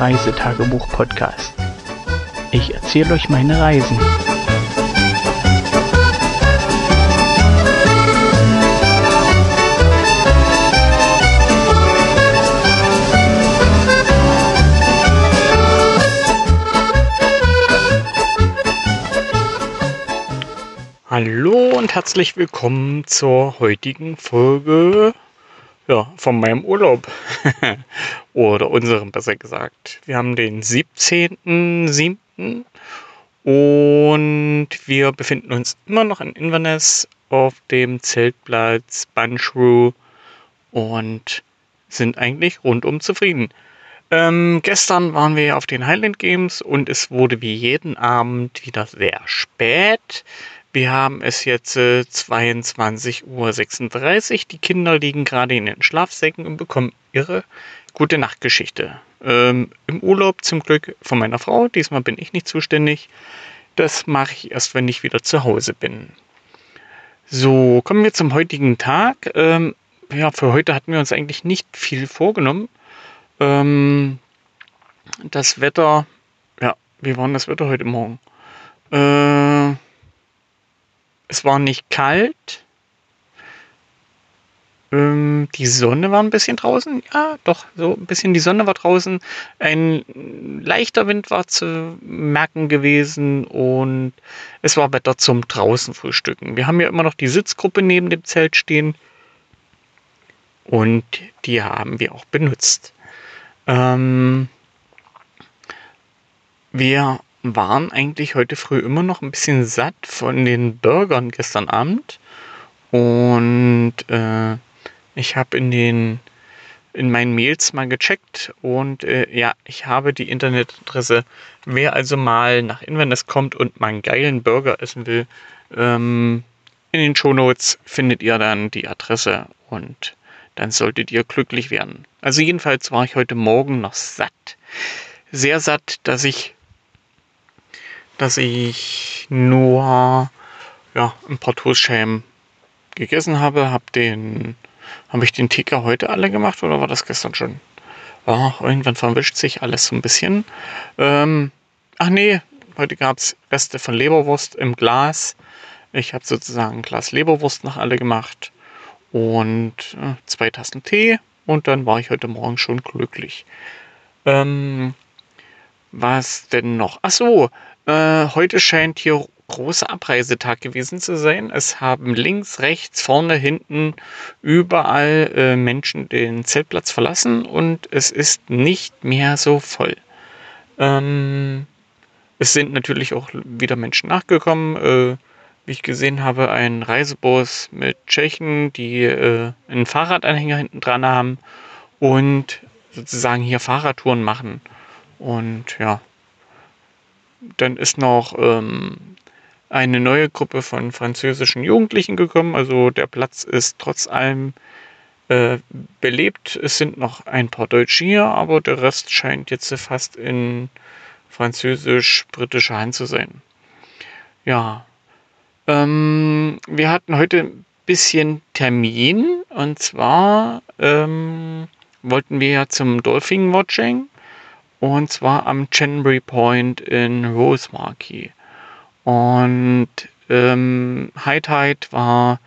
Reisetagebuch-Podcast. Ich erzähle euch meine Reisen. Hallo und herzlich willkommen zur heutigen Folge ja, von meinem Urlaub. Oder unserem besser gesagt. Wir haben den 17.07. und wir befinden uns immer noch in Inverness auf dem Zeltplatz Bunshrew und sind eigentlich rundum zufrieden. Ähm, gestern waren wir auf den Highland Games und es wurde wie jeden Abend wieder sehr spät. Wir haben es jetzt äh, 22.36 Uhr. Die Kinder liegen gerade in den Schlafsäcken und bekommen ihre gute Nachtgeschichte. Ähm, Im Urlaub zum Glück von meiner Frau. Diesmal bin ich nicht zuständig. Das mache ich erst, wenn ich wieder zu Hause bin. So, kommen wir zum heutigen Tag. Ähm, ja, für heute hatten wir uns eigentlich nicht viel vorgenommen. Ähm, das Wetter, ja, wie war das Wetter heute Morgen? Äh, es war nicht kalt. Ähm, die Sonne war ein bisschen draußen. Ja, doch, so ein bisschen die Sonne war draußen. Ein leichter Wind war zu merken gewesen und es war Wetter zum draußen frühstücken. Wir haben ja immer noch die Sitzgruppe neben dem Zelt stehen und die haben wir auch benutzt. Ähm, wir waren eigentlich heute früh immer noch ein bisschen satt von den Burgern gestern Abend. Und äh, ich habe in den in meinen Mails mal gecheckt und äh, ja, ich habe die Internetadresse. Wer also mal nach Inverness kommt und mal einen geilen Burger essen will, ähm, in den Shownotes findet ihr dann die Adresse und dann solltet ihr glücklich werden. Also jedenfalls war ich heute Morgen noch satt. Sehr satt, dass ich dass ich nur ja, ein paar Toastscheiben gegessen habe. Hab den, habe ich den Ticker heute alle gemacht oder war das gestern schon? Ja, irgendwann verwischt sich alles so ein bisschen. Ähm, ach nee, heute gab es Reste von Leberwurst im Glas. Ich habe sozusagen ein Glas Leberwurst nach alle gemacht und äh, zwei Tassen Tee und dann war ich heute Morgen schon glücklich. Ähm, was denn noch? Ach so, äh, heute scheint hier großer Abreisetag gewesen zu sein. Es haben links, rechts, vorne, hinten überall äh, Menschen den Zeltplatz verlassen und es ist nicht mehr so voll. Ähm, es sind natürlich auch wieder Menschen nachgekommen. Äh, wie ich gesehen habe, ein Reisebus mit Tschechen, die äh, einen Fahrradanhänger hinten dran haben und sozusagen hier Fahrradtouren machen. Und ja, dann ist noch ähm, eine neue Gruppe von französischen Jugendlichen gekommen. Also der Platz ist trotz allem äh, belebt. Es sind noch ein paar Deutsche hier, aber der Rest scheint jetzt fast in französisch-britischer Hand zu sein. Ja. Ähm, wir hatten heute ein bisschen Termin und zwar ähm, wollten wir ja zum Dolphin Watching und zwar am Chenbury Point in Rosemarkie. Und ähm, High Tide war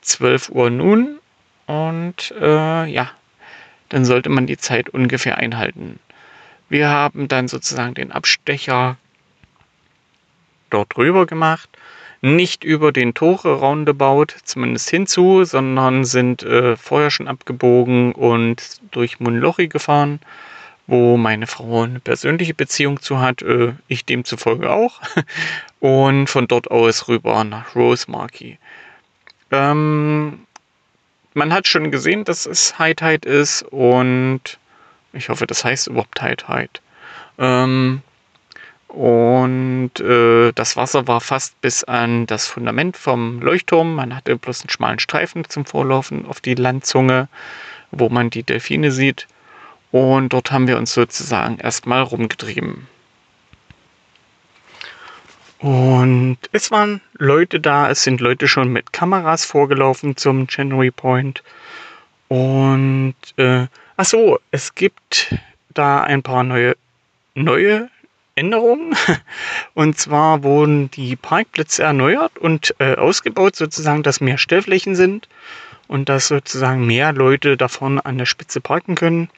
12 Uhr nun und äh, ja, dann sollte man die Zeit ungefähr einhalten. Wir haben dann sozusagen den Abstecher dort drüber gemacht, nicht über den Tore roundabout, zumindest hinzu, sondern sind äh, vorher schon abgebogen und durch Munlochi gefahren wo meine Frau eine persönliche Beziehung zu hat, äh, ich demzufolge auch. Und von dort aus rüber nach Rosemarkie. Ähm, man hat schon gesehen, dass es High Tide ist und ich hoffe, das heißt überhaupt High Tide. Ähm, und äh, das Wasser war fast bis an das Fundament vom Leuchtturm. Man hatte bloß einen schmalen Streifen zum Vorlaufen auf die Landzunge, wo man die Delfine sieht. Und dort haben wir uns sozusagen erstmal rumgetrieben. Und es waren Leute da, es sind Leute schon mit Kameras vorgelaufen zum January Point. Und äh, ach so, es gibt da ein paar neue, neue Änderungen. Und zwar wurden die Parkplätze erneuert und äh, ausgebaut, sozusagen, dass mehr Stellflächen sind und dass sozusagen mehr Leute da vorne an der Spitze parken können.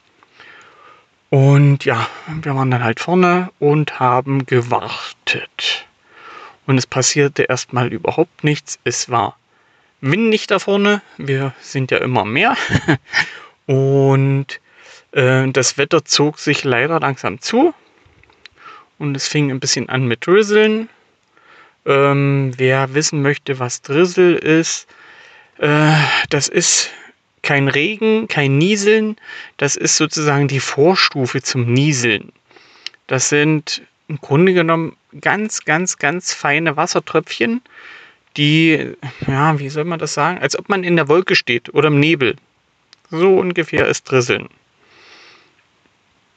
Und ja, wir waren dann halt vorne und haben gewartet. Und es passierte erstmal überhaupt nichts. Es war windig da vorne. Wir sind ja immer mehr. und äh, das Wetter zog sich leider langsam zu. Und es fing ein bisschen an mit Drizzeln. Ähm, wer wissen möchte, was Drizzle ist, äh, das ist kein Regen, kein Nieseln. Das ist sozusagen die Vorstufe zum Nieseln. Das sind im Grunde genommen ganz, ganz, ganz feine Wassertröpfchen, die, ja, wie soll man das sagen? Als ob man in der Wolke steht oder im Nebel. So ungefähr ist Drisseln.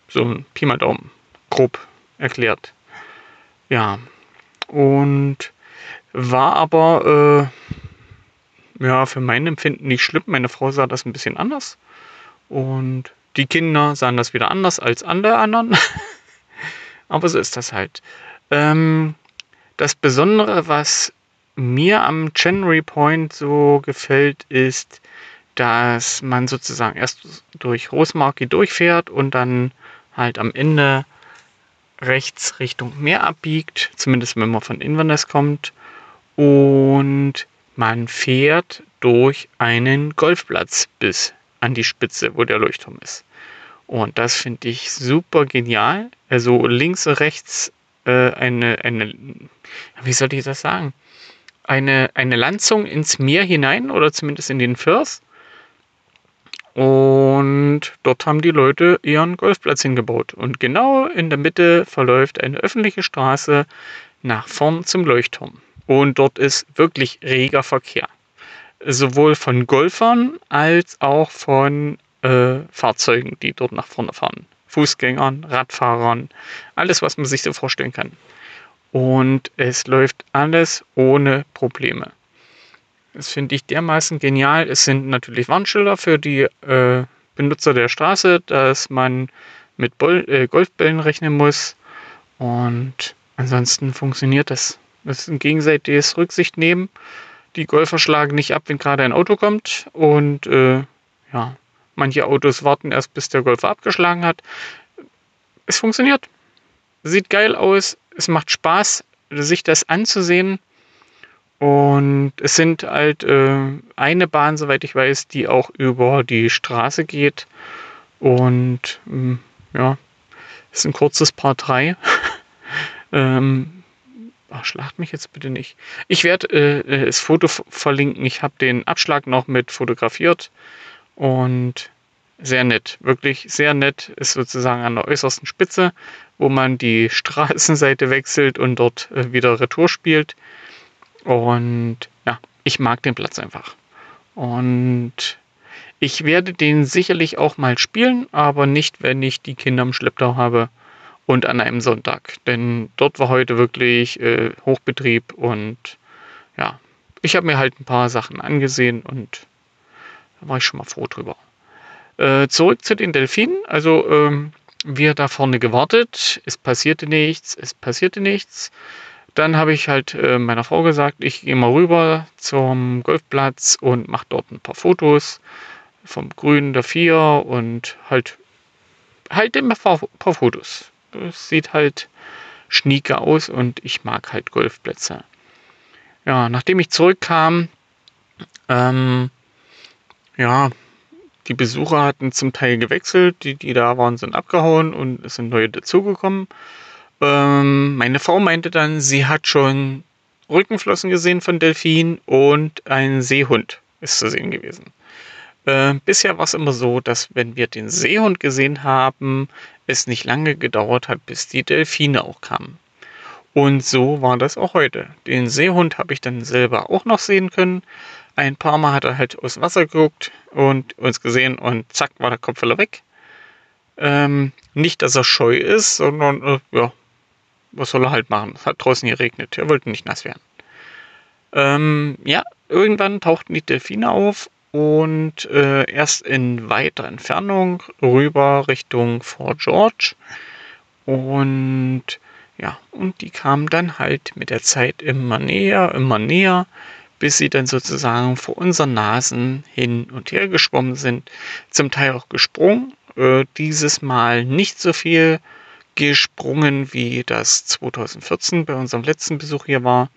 So ein Pi mal Daumen. Grob erklärt. Ja. Und war aber, äh, ja, für mein Empfinden nicht schlimm. Meine Frau sah das ein bisschen anders. Und die Kinder sahen das wieder anders als alle anderen. aber so ist das halt. Ähm, das Besondere, was mir am January Point so gefällt, ist, dass man sozusagen erst durch Rosemarkie durchfährt und dann halt am Ende rechts Richtung Meer abbiegt, zumindest wenn man von Inverness kommt. Und man fährt durch einen Golfplatz bis an die Spitze, wo der Leuchtturm ist. Und das finde ich super genial. Also links und rechts äh, eine, eine, wie soll ich das sagen? Eine, eine Landzung ins Meer hinein oder zumindest in den Firth. Und dort haben die Leute ihren Golfplatz hingebaut. Und genau in der Mitte verläuft eine öffentliche Straße nach vorn zum Leuchtturm. Und dort ist wirklich reger Verkehr. Sowohl von Golfern als auch von äh, Fahrzeugen, die dort nach vorne fahren. Fußgängern, Radfahrern, alles, was man sich so vorstellen kann. Und es läuft alles ohne Probleme. Das finde ich dermaßen genial. Es sind natürlich Warnschilder für die äh, Benutzer der Straße, dass man mit Bol äh, Golfbällen rechnen muss. Und ansonsten funktioniert das. Ein gegenseitiges Rücksicht nehmen. Die Golfer schlagen nicht ab, wenn gerade ein Auto kommt. Und äh, ja, manche Autos warten erst, bis der Golfer abgeschlagen hat. Es funktioniert. Sieht geil aus. Es macht Spaß, sich das anzusehen. Und es sind halt äh, eine Bahn, soweit ich weiß, die auch über die Straße geht. Und ähm, ja, ist ein kurzes Paar 3. ähm, ach, schlacht mich jetzt bitte nicht. Ich werde äh, äh, das Foto verlinken. Ich habe den Abschlag noch mit fotografiert. Und sehr nett, wirklich sehr nett. Ist sozusagen an der äußersten Spitze, wo man die Straßenseite wechselt und dort äh, wieder Retour spielt. Und ja, ich mag den Platz einfach. Und ich werde den sicherlich auch mal spielen, aber nicht, wenn ich die Kinder im Schlepptau habe und an einem Sonntag. Denn dort war heute wirklich äh, Hochbetrieb und ja, ich habe mir halt ein paar Sachen angesehen und da war ich schon mal froh drüber. Äh, zurück zu den Delfinen. Also ähm, wir da vorne gewartet, es passierte nichts, es passierte nichts. Dann habe ich halt äh, meiner Frau gesagt, ich gehe mal rüber zum Golfplatz und mache dort ein paar Fotos vom Grün der Vier und halt halt ein paar Fotos. Das sieht halt schnieke aus und ich mag halt Golfplätze. Ja, nachdem ich zurückkam, ähm, ja, die Besucher hatten zum Teil gewechselt, die, die da waren, sind abgehauen und es sind neue dazugekommen. Ähm, meine Frau meinte dann, sie hat schon Rückenflossen gesehen von Delfin und ein Seehund ist zu sehen gewesen. Äh, bisher war es immer so, dass wenn wir den Seehund gesehen haben, es nicht lange gedauert hat, bis die Delfine auch kamen. Und so war das auch heute. Den Seehund habe ich dann selber auch noch sehen können. Ein paar Mal hat er halt aus Wasser geguckt und uns gesehen und zack war der Kopf wieder weg. Ähm, nicht, dass er scheu ist, sondern äh, ja, was soll er halt machen? Es hat draußen geregnet. Er wollte nicht nass werden. Ähm, ja, irgendwann tauchten die Delfine auf und äh, erst in weiter Entfernung rüber Richtung Fort George. Und ja, und die kamen dann halt mit der Zeit immer näher, immer näher, bis sie dann sozusagen vor unseren Nasen hin und her geschwommen sind, zum Teil auch gesprungen. Äh, dieses Mal nicht so viel gesprungen, wie das 2014 bei unserem letzten Besuch hier war.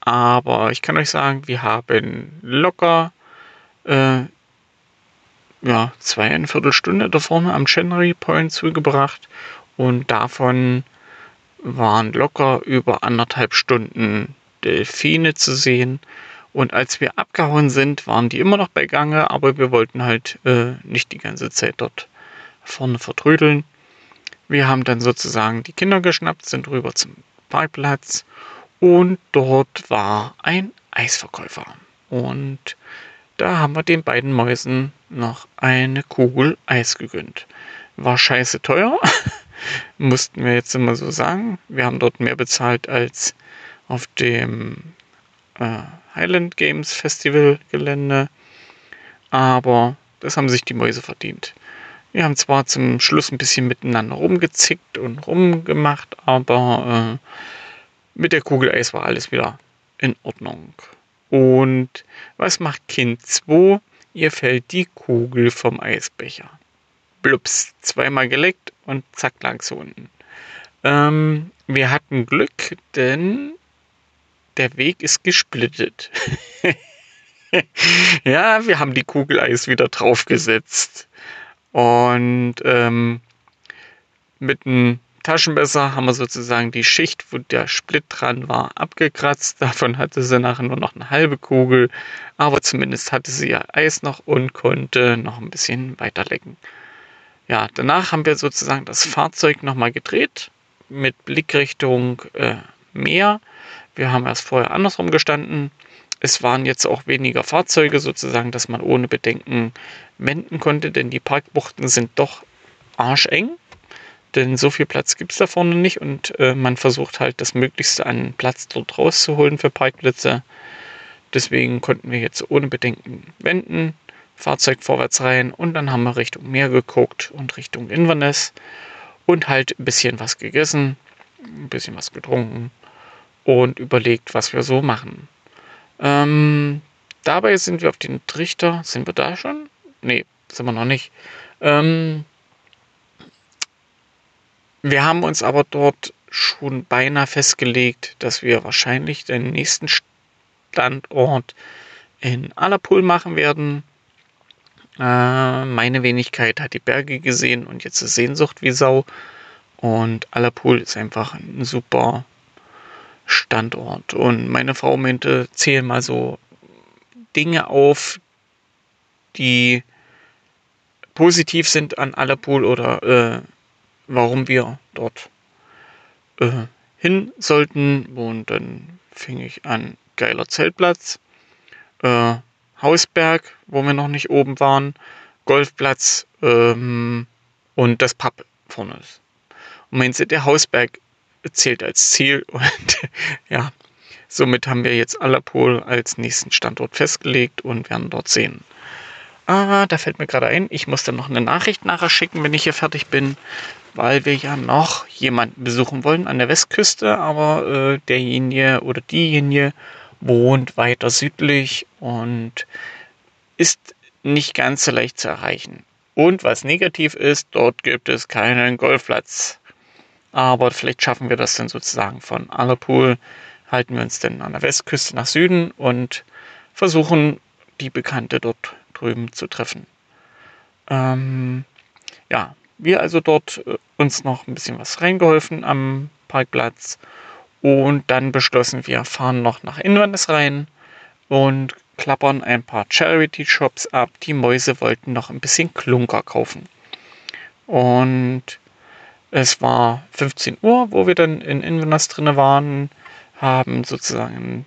Aber ich kann euch sagen, wir haben locker äh, ja, zweieinviertel Stunde da vorne am Chenery Point zugebracht und davon waren locker über anderthalb Stunden Delfine zu sehen. Und als wir abgehauen sind, waren die immer noch bei Gange, aber wir wollten halt äh, nicht die ganze Zeit dort vorne vertrödeln. Wir haben dann sozusagen die Kinder geschnappt, sind rüber zum Parkplatz und dort war ein Eisverkäufer. Und da haben wir den beiden Mäusen noch eine Kugel Eis gegönnt. War scheiße teuer, mussten wir jetzt immer so sagen. Wir haben dort mehr bezahlt als auf dem äh, Highland Games Festival Gelände. Aber das haben sich die Mäuse verdient. Wir haben zwar zum Schluss ein bisschen miteinander rumgezickt und rumgemacht, aber äh, mit der Kugel Eis war alles wieder in Ordnung. Und was macht Kind 2? Ihr fällt die Kugel vom Eisbecher blups, zweimal geleckt und zack lag sie unten. Ähm, wir hatten Glück, denn der Weg ist gesplittet. ja, wir haben die Kugeleis wieder draufgesetzt. Und ähm, mit einem Taschenmesser haben wir sozusagen die Schicht, wo der Split dran war, abgekratzt. Davon hatte sie nachher nur noch eine halbe Kugel. Aber zumindest hatte sie ja Eis noch und konnte noch ein bisschen weiter lecken. Ja, danach haben wir sozusagen das Fahrzeug nochmal gedreht mit Blickrichtung äh, Meer. Wir haben erst vorher andersrum gestanden. Es waren jetzt auch weniger Fahrzeuge sozusagen, dass man ohne Bedenken wenden konnte, denn die Parkbuchten sind doch arscheng. Denn so viel Platz gibt es da vorne nicht und äh, man versucht halt das Möglichste an Platz dort rauszuholen für Parkplätze. Deswegen konnten wir jetzt ohne Bedenken wenden. Fahrzeug vorwärts rein und dann haben wir Richtung Meer geguckt und Richtung Inverness und halt ein bisschen was gegessen, ein bisschen was getrunken und überlegt, was wir so machen. Ähm, dabei sind wir auf den Trichter, sind wir da schon? Nee, sind wir noch nicht. Ähm, wir haben uns aber dort schon beinahe festgelegt, dass wir wahrscheinlich den nächsten Standort in Allerpool machen werden. Äh, meine Wenigkeit hat die Berge gesehen und jetzt ist Sehnsucht wie Sau. Und Allerpool ist einfach ein super Standort. Und meine Frau meinte, zähl mal so Dinge auf, die positiv sind an Allerpool oder äh, warum wir dort äh, hin sollten. Und dann fing ich an, geiler Zeltplatz. Äh, Hausberg, wo wir noch nicht oben waren, Golfplatz ähm, und das Pub vorne ist. Und meinen Sie, der Hausberg zählt als Ziel und ja, somit haben wir jetzt Allerpol als nächsten Standort festgelegt und werden dort sehen. Ah, da fällt mir gerade ein, ich muss dann noch eine Nachricht nachher schicken, wenn ich hier fertig bin, weil wir ja noch jemanden besuchen wollen an der Westküste, aber äh, derjenige oder diejenige wohnt weiter südlich und ist nicht ganz so leicht zu erreichen. Und was negativ ist, dort gibt es keinen Golfplatz. Aber vielleicht schaffen wir das dann sozusagen von Allerpool, halten wir uns dann an der Westküste nach Süden und versuchen, die Bekannte dort drüben zu treffen. Ähm, ja, wir also dort äh, uns noch ein bisschen was reingeholfen am Parkplatz und dann beschlossen wir, fahren noch nach Inverness rein und klappern ein paar Charity-Shops ab. Die Mäuse wollten noch ein bisschen Klunker kaufen. Und es war 15 Uhr, wo wir dann in Inverness drin waren, haben sozusagen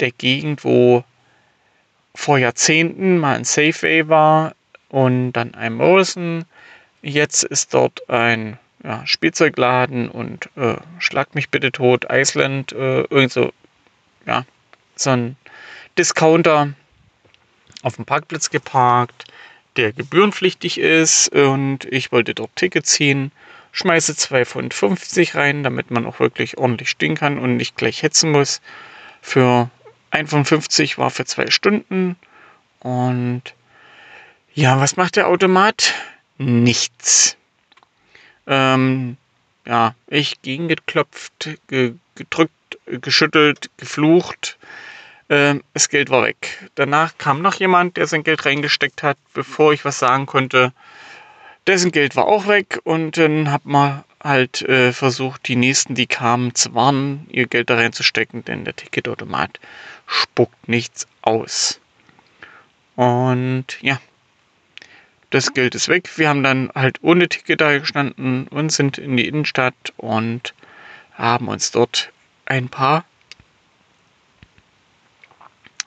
der Gegend, wo vor Jahrzehnten mal ein Safeway war und dann ein Morrison. Jetzt ist dort ein ja, Spielzeugladen und äh, Schlag mich bitte tot, Iceland, äh, irgend so, ja, so ein Discounter. auf dem Parkplatz geparkt, der gebührenpflichtig ist und ich wollte dort Ticket ziehen. Schmeiße 2,50 Pfund rein, damit man auch wirklich ordentlich stehen kann und nicht gleich hetzen muss. Für 1,50 war für zwei Stunden. Und ja, was macht der Automat? Nichts. Ähm, ja, ich gegengeklopft, ge gedrückt, geschüttelt, geflucht. Ähm, das Geld war weg. Danach kam noch jemand, der sein Geld reingesteckt hat, bevor ich was sagen konnte. Dessen Geld war auch weg und dann hat man halt äh, versucht, die nächsten, die kamen, zu warnen, ihr Geld da reinzustecken, denn der Ticketautomat spuckt nichts aus. Und ja, das Geld ist weg. Wir haben dann halt ohne Ticket da gestanden und sind in die Innenstadt und haben uns dort ein paar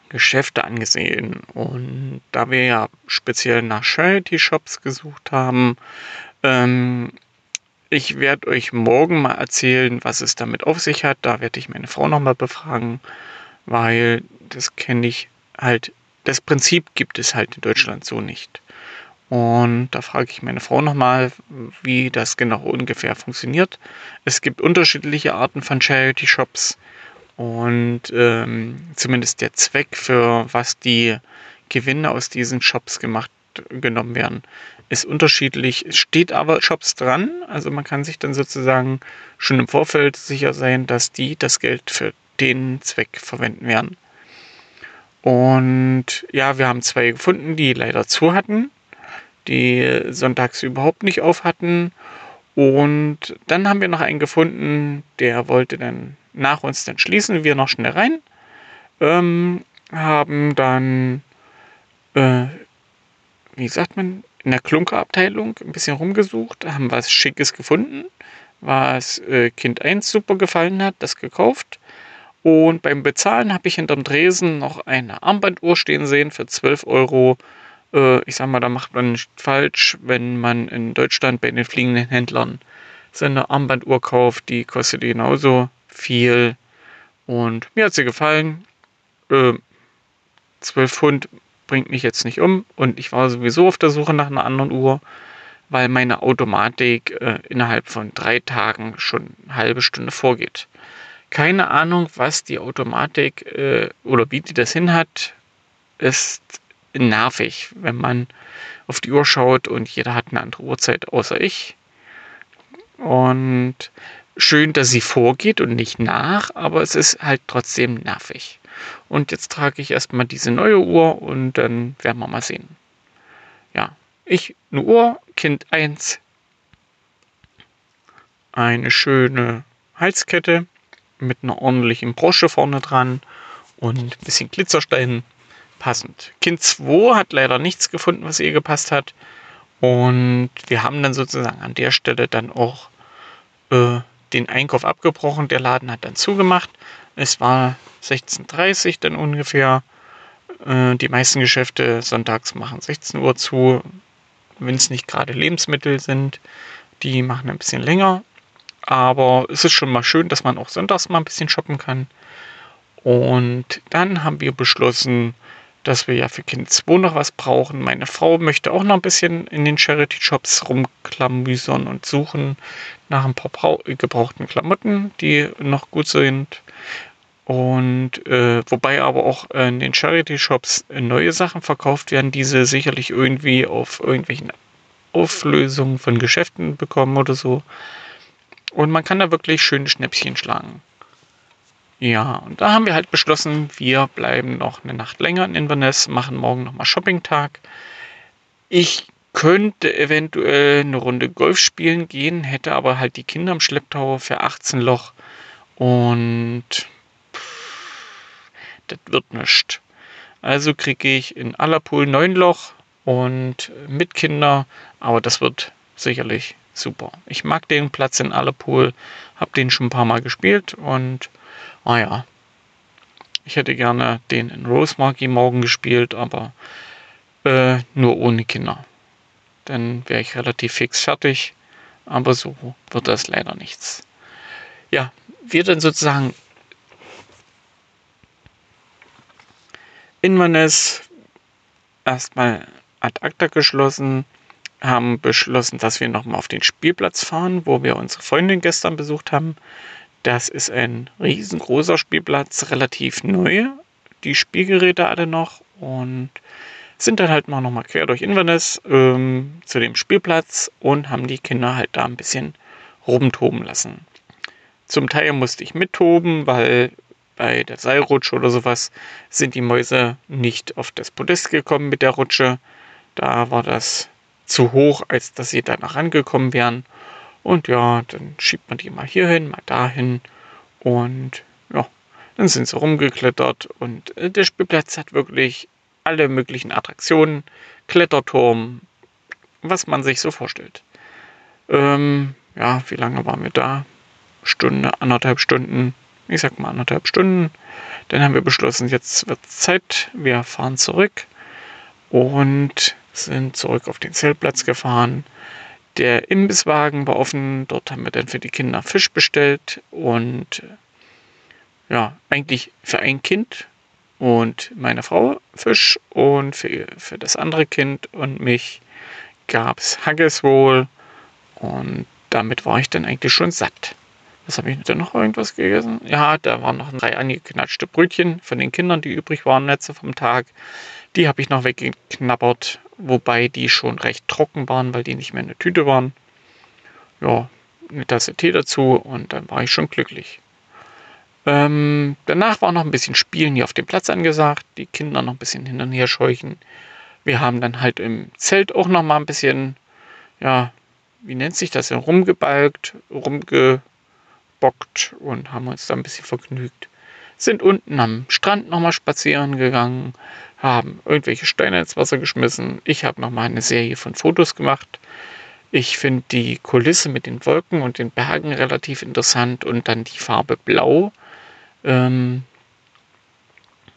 Geschäfte angesehen. Und da wir ja speziell nach Charity-Shops gesucht haben, ähm, ich werde euch morgen mal erzählen, was es damit auf sich hat. Da werde ich meine Frau nochmal befragen, weil das kenne ich halt. Das Prinzip gibt es halt in Deutschland so nicht. Und da frage ich meine Frau nochmal, wie das genau ungefähr funktioniert. Es gibt unterschiedliche Arten von Charity Shops. Und ähm, zumindest der Zweck, für was die Gewinne aus diesen Shops gemacht genommen werden, ist unterschiedlich. Steht aber Shops dran, also man kann sich dann sozusagen schon im Vorfeld sicher sein, dass die das Geld für den Zweck verwenden werden. Und ja, wir haben zwei gefunden, die leider zu hatten, die sonntags überhaupt nicht auf hatten. Und dann haben wir noch einen gefunden, der wollte dann nach uns dann schließen, wir noch schnell rein, ähm, haben dann, äh, wie sagt man, in der Klunkerabteilung ein bisschen rumgesucht, haben was Schickes gefunden, was äh, Kind 1 super gefallen hat, das gekauft. Und beim Bezahlen habe ich hinterm Dresen noch eine Armbanduhr stehen sehen für 12 Euro. Äh, ich sag mal, da macht man nicht falsch, wenn man in Deutschland bei den fliegenden Händlern seine Armbanduhr kauft. Die kostet genauso viel. Und mir hat sie gefallen. Äh, 12 Pfund bringt mich jetzt nicht um. Und ich war sowieso auf der Suche nach einer anderen Uhr, weil meine Automatik äh, innerhalb von drei Tagen schon eine halbe Stunde vorgeht. Keine Ahnung, was die Automatik äh, oder wie die das hin hat, ist nervig, wenn man auf die Uhr schaut und jeder hat eine andere Uhrzeit außer ich. Und schön, dass sie vorgeht und nicht nach, aber es ist halt trotzdem nervig. Und jetzt trage ich erstmal diese neue Uhr und dann werden wir mal sehen. Ja, ich eine Uhr, Kind 1, eine schöne Halskette mit einer ordentlichen Brosche vorne dran und ein bisschen Glitzerstein passend. Kind 2 hat leider nichts gefunden, was ihr gepasst hat. Und wir haben dann sozusagen an der Stelle dann auch äh, den Einkauf abgebrochen. Der Laden hat dann zugemacht. Es war 16.30 Uhr dann ungefähr. Äh, die meisten Geschäfte sonntags machen 16 Uhr zu, wenn es nicht gerade Lebensmittel sind. Die machen ein bisschen länger. Aber es ist schon mal schön, dass man auch sonntags mal ein bisschen shoppen kann. Und dann haben wir beschlossen, dass wir ja für Kind 2 noch was brauchen. Meine Frau möchte auch noch ein bisschen in den Charity-Shops rumklamüsern und suchen nach ein paar gebrauchten Klamotten, die noch gut sind. Und äh, wobei aber auch in den Charity-Shops neue Sachen verkauft werden, diese sicherlich irgendwie auf irgendwelchen Auflösungen von Geschäften bekommen oder so. Und man kann da wirklich schöne Schnäppchen schlagen. Ja, und da haben wir halt beschlossen, wir bleiben noch eine Nacht länger in Inverness, machen morgen nochmal Shopping-Tag. Ich könnte eventuell eine Runde Golf spielen gehen, hätte aber halt die Kinder im Schlepptau für 18 Loch und das wird nichts. Also kriege ich in Allerpool 9 Loch und mit Kinder, aber das wird sicherlich super. Ich mag den Platz in Allerpool, habe den schon ein paar Mal gespielt und Ah ja. Ich hätte gerne den in Rosemarkie morgen gespielt, aber äh, nur ohne Kinder. Dann wäre ich relativ fix fertig. Aber so wird das leider nichts. Ja, wir dann sozusagen Inverness erstmal ad acta geschlossen, haben beschlossen, dass wir nochmal auf den Spielplatz fahren, wo wir unsere Freundin gestern besucht haben. Das ist ein riesengroßer Spielplatz, relativ neu. Die Spielgeräte alle noch und sind dann halt mal nochmal quer durch Inverness ähm, zu dem Spielplatz und haben die Kinder halt da ein bisschen rumtoben lassen. Zum Teil musste ich mittoben, weil bei der Seilrutsche oder sowas sind die Mäuse nicht auf das Podest gekommen mit der Rutsche. Da war das zu hoch, als dass sie danach angekommen wären. Und ja, dann schiebt man die mal hier hin, mal dahin. Und ja, dann sind sie rumgeklettert. Und äh, der Spielplatz hat wirklich alle möglichen Attraktionen, Kletterturm, was man sich so vorstellt. Ähm, ja, wie lange waren wir da? Stunde, anderthalb Stunden ich sag mal anderthalb Stunden. Dann haben wir beschlossen, jetzt wird Zeit, wir fahren zurück und sind zurück auf den Zeltplatz gefahren. Der Imbisswagen war offen, dort haben wir dann für die Kinder Fisch bestellt und ja, eigentlich für ein Kind und meine Frau Fisch und für, für das andere Kind und mich gab es Haggis wohl und damit war ich dann eigentlich schon satt. Was habe ich denn noch irgendwas gegessen? Ja, da waren noch drei angeknatschte Brötchen von den Kindern, die übrig waren, letzte vom Tag. Die habe ich noch weggeknabbert, wobei die schon recht trocken waren, weil die nicht mehr in der Tüte waren. Ja, eine Tasse Tee dazu und dann war ich schon glücklich. Ähm, danach war noch ein bisschen Spielen hier auf dem Platz angesagt, die Kinder noch ein bisschen hin und her scheuchen. Wir haben dann halt im Zelt auch noch mal ein bisschen, ja, wie nennt sich das denn, rumgebalgt, rumge gebockt und haben uns da ein bisschen vergnügt. Sind unten am Strand nochmal spazieren gegangen, haben irgendwelche Steine ins Wasser geschmissen. Ich habe nochmal eine Serie von Fotos gemacht. Ich finde die Kulisse mit den Wolken und den Bergen relativ interessant und dann die Farbe Blau. Ähm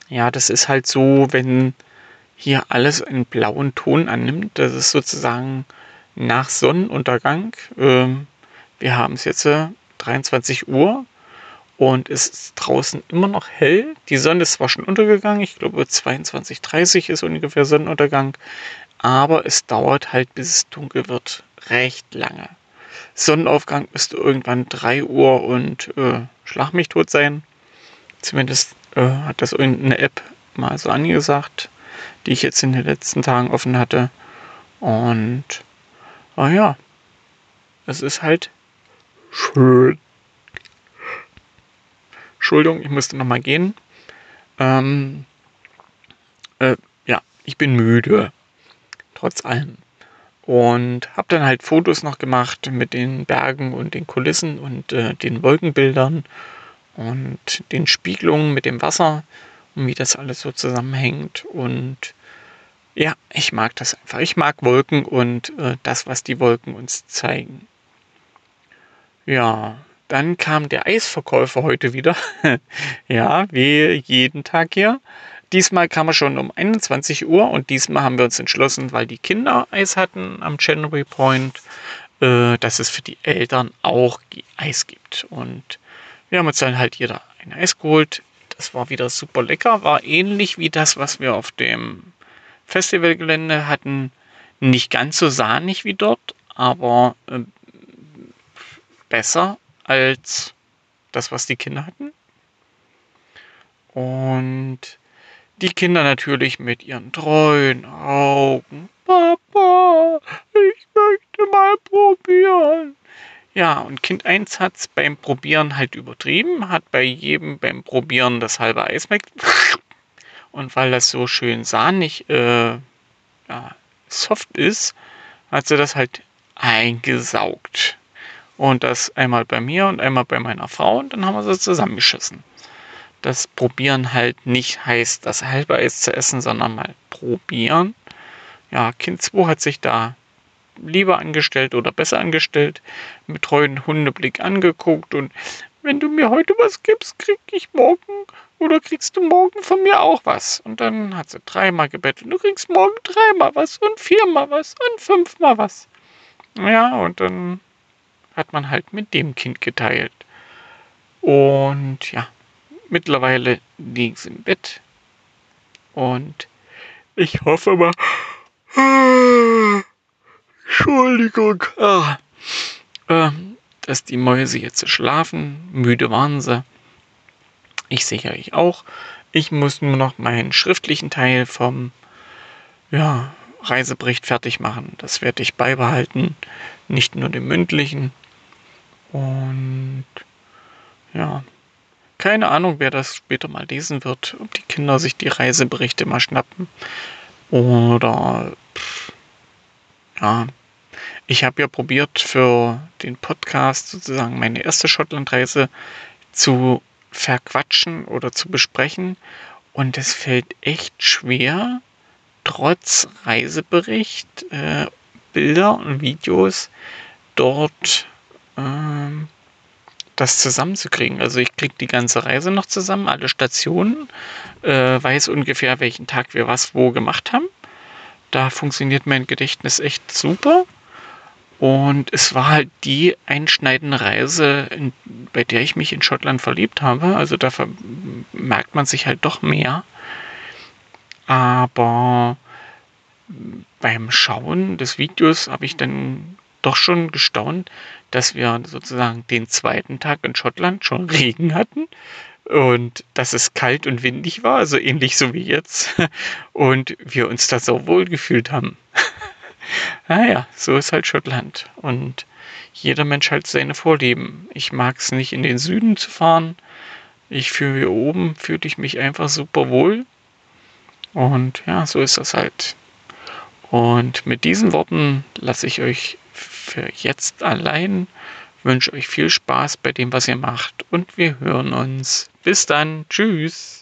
ja, das ist halt so, wenn hier alles einen blauen Ton annimmt. Das ist sozusagen nach Sonnenuntergang. Ähm wir haben es jetzt äh, 23 Uhr und es ist draußen immer noch hell. Die Sonne ist zwar schon untergegangen, ich glaube 22.30 ist ungefähr Sonnenuntergang, aber es dauert halt, bis es dunkel wird, recht lange. Sonnenaufgang müsste irgendwann 3 Uhr und äh, Schlag mich tot sein. Zumindest äh, hat das irgendeine App mal so angesagt, die ich jetzt in den letzten Tagen offen hatte. Und, ah ja, es ist halt Schön. Entschuldigung, ich musste nochmal gehen. Ähm, äh, ja, ich bin müde. Trotz allem. Und habe dann halt Fotos noch gemacht mit den Bergen und den Kulissen und äh, den Wolkenbildern und den Spiegelungen mit dem Wasser und wie das alles so zusammenhängt. Und ja, ich mag das einfach. Ich mag Wolken und äh, das, was die Wolken uns zeigen. Ja, dann kam der Eisverkäufer heute wieder. ja, wie jeden Tag hier. Diesmal kam er schon um 21 Uhr und diesmal haben wir uns entschlossen, weil die Kinder Eis hatten am January Point, äh, dass es für die Eltern auch Eis gibt. Und wir haben uns dann halt jeder ein Eis geholt. Das war wieder super lecker, war ähnlich wie das, was wir auf dem Festivalgelände hatten. Nicht ganz so sahnig wie dort, aber äh, besser als das, was die Kinder hatten. Und die Kinder natürlich mit ihren treuen Augen. Papa, ich möchte mal probieren. Ja, und Kind 1 hat es beim Probieren halt übertrieben, hat bei jedem beim Probieren das halbe Eis weg. Und weil das so schön sahnig äh, ja, soft ist, hat sie das halt eingesaugt. Und das einmal bei mir und einmal bei meiner Frau und dann haben wir sie zusammengeschissen. Das Probieren halt nicht heißt, das halbe Eis zu essen, sondern mal probieren. Ja, Kind 2 hat sich da lieber angestellt oder besser angestellt, mit treuen Hundeblick angeguckt und wenn du mir heute was gibst, krieg ich morgen oder kriegst du morgen von mir auch was. Und dann hat sie dreimal gebettet, du kriegst morgen dreimal was und viermal was und fünfmal was. Ja, und dann hat man halt mit dem Kind geteilt. Und ja, mittlerweile liegen sie im Bett und Ich hoffe mal. Entschuldigung. Ah, äh, dass die Mäuse jetzt schlafen. Müde waren sie. Ich sicherlich auch. Ich muss nur noch meinen schriftlichen Teil vom ja, Reisebericht fertig machen. Das werde ich beibehalten. Nicht nur den mündlichen. Und ja, keine Ahnung, wer das später mal lesen wird. Ob die Kinder sich die Reiseberichte mal schnappen. Oder ja, ich habe ja probiert für den Podcast sozusagen meine erste Schottlandreise zu verquatschen oder zu besprechen. Und es fällt echt schwer, trotz Reisebericht, äh, Bilder und Videos dort ähm, das zusammenzukriegen. Also ich kriege die ganze Reise noch zusammen, alle Stationen, äh, weiß ungefähr, welchen Tag wir was wo gemacht haben. Da funktioniert mein Gedächtnis echt super. Und es war halt die einschneidende Reise, in, bei der ich mich in Schottland verliebt habe. Also da merkt man sich halt doch mehr. Aber beim Schauen des Videos habe ich dann doch schon gestaunt, dass wir sozusagen den zweiten Tag in Schottland schon Regen hatten und dass es kalt und windig war, also ähnlich so wie jetzt, und wir uns da so wohl gefühlt haben. naja, so ist halt Schottland. Und jeder Mensch hat seine Vorlieben. Ich mag es nicht in den Süden zu fahren. Ich fühle hier oben, fühle ich mich einfach super wohl. Und ja, so ist das halt. Und mit diesen Worten lasse ich euch für jetzt allein. Wünsche euch viel Spaß bei dem, was ihr macht. Und wir hören uns. Bis dann. Tschüss.